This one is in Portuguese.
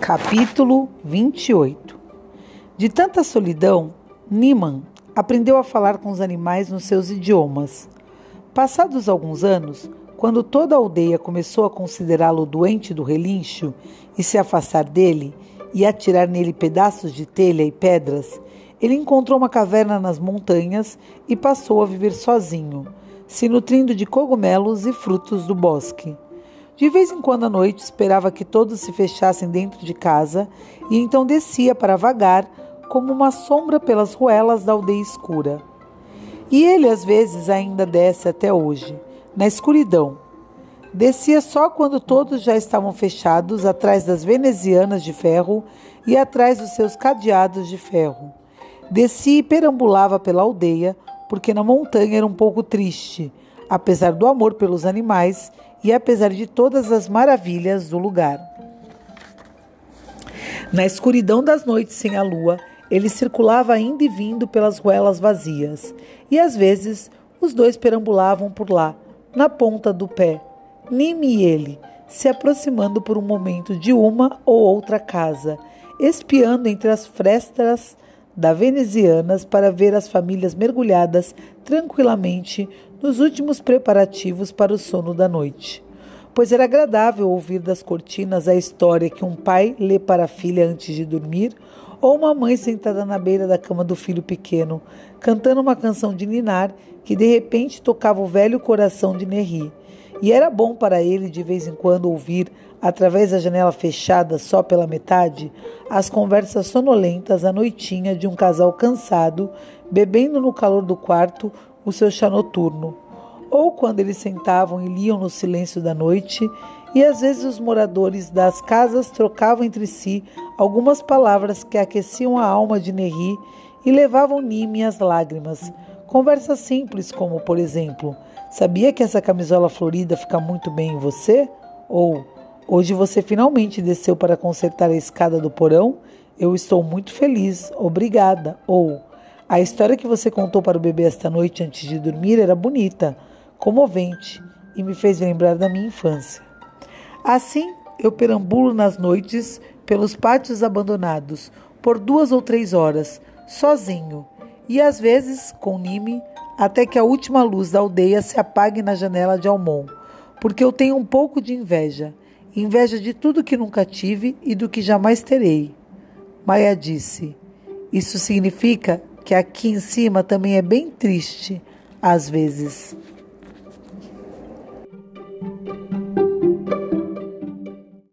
Capítulo 28 De tanta solidão, Niman aprendeu a falar com os animais nos seus idiomas. Passados alguns anos, quando toda a aldeia começou a considerá-lo doente do relincho e se afastar dele e atirar nele pedaços de telha e pedras, ele encontrou uma caverna nas montanhas e passou a viver sozinho, se nutrindo de cogumelos e frutos do bosque. De vez em quando à noite esperava que todos se fechassem dentro de casa e então descia para vagar como uma sombra pelas ruelas da aldeia escura. E ele às vezes ainda desce até hoje, na escuridão. Descia só quando todos já estavam fechados atrás das venezianas de ferro e atrás dos seus cadeados de ferro. Descia e perambulava pela aldeia, porque na montanha era um pouco triste, apesar do amor pelos animais e apesar de todas as maravilhas do lugar. Na escuridão das noites sem a lua, ele circulava indo e vindo pelas ruelas vazias, e às vezes os dois perambulavam por lá, na ponta do pé, Nime e ele, se aproximando por um momento de uma ou outra casa, espiando entre as frestas da venezianas para ver as famílias mergulhadas tranquilamente nos últimos preparativos para o sono da noite. Pois era agradável ouvir das cortinas a história que um pai lê para a filha antes de dormir, ou uma mãe sentada na beira da cama do filho pequeno, cantando uma canção de ninar que de repente tocava o velho coração de Nerri. E era bom para ele de vez em quando ouvir, através da janela fechada só pela metade, as conversas sonolentas à noitinha de um casal cansado, bebendo no calor do quarto o seu chá noturno, ou quando eles sentavam e liam no silêncio da noite, e às vezes os moradores das casas trocavam entre si algumas palavras que aqueciam a alma de Nerri e levavam Nime às lágrimas. Conversas simples, como, por exemplo, sabia que essa camisola florida fica muito bem em você? Ou, hoje você finalmente desceu para consertar a escada do porão? Eu estou muito feliz, obrigada. Ou, a história que você contou para o bebê esta noite antes de dormir era bonita, comovente e me fez lembrar da minha infância. Assim, eu perambulo nas noites pelos pátios abandonados por duas ou três horas, sozinho, e às vezes com Nime, até que a última luz da aldeia se apague na janela de Almon, porque eu tenho um pouco de inveja, inveja de tudo que nunca tive e do que jamais terei. Maia disse: Isso significa que aqui em cima também é bem triste, às vezes.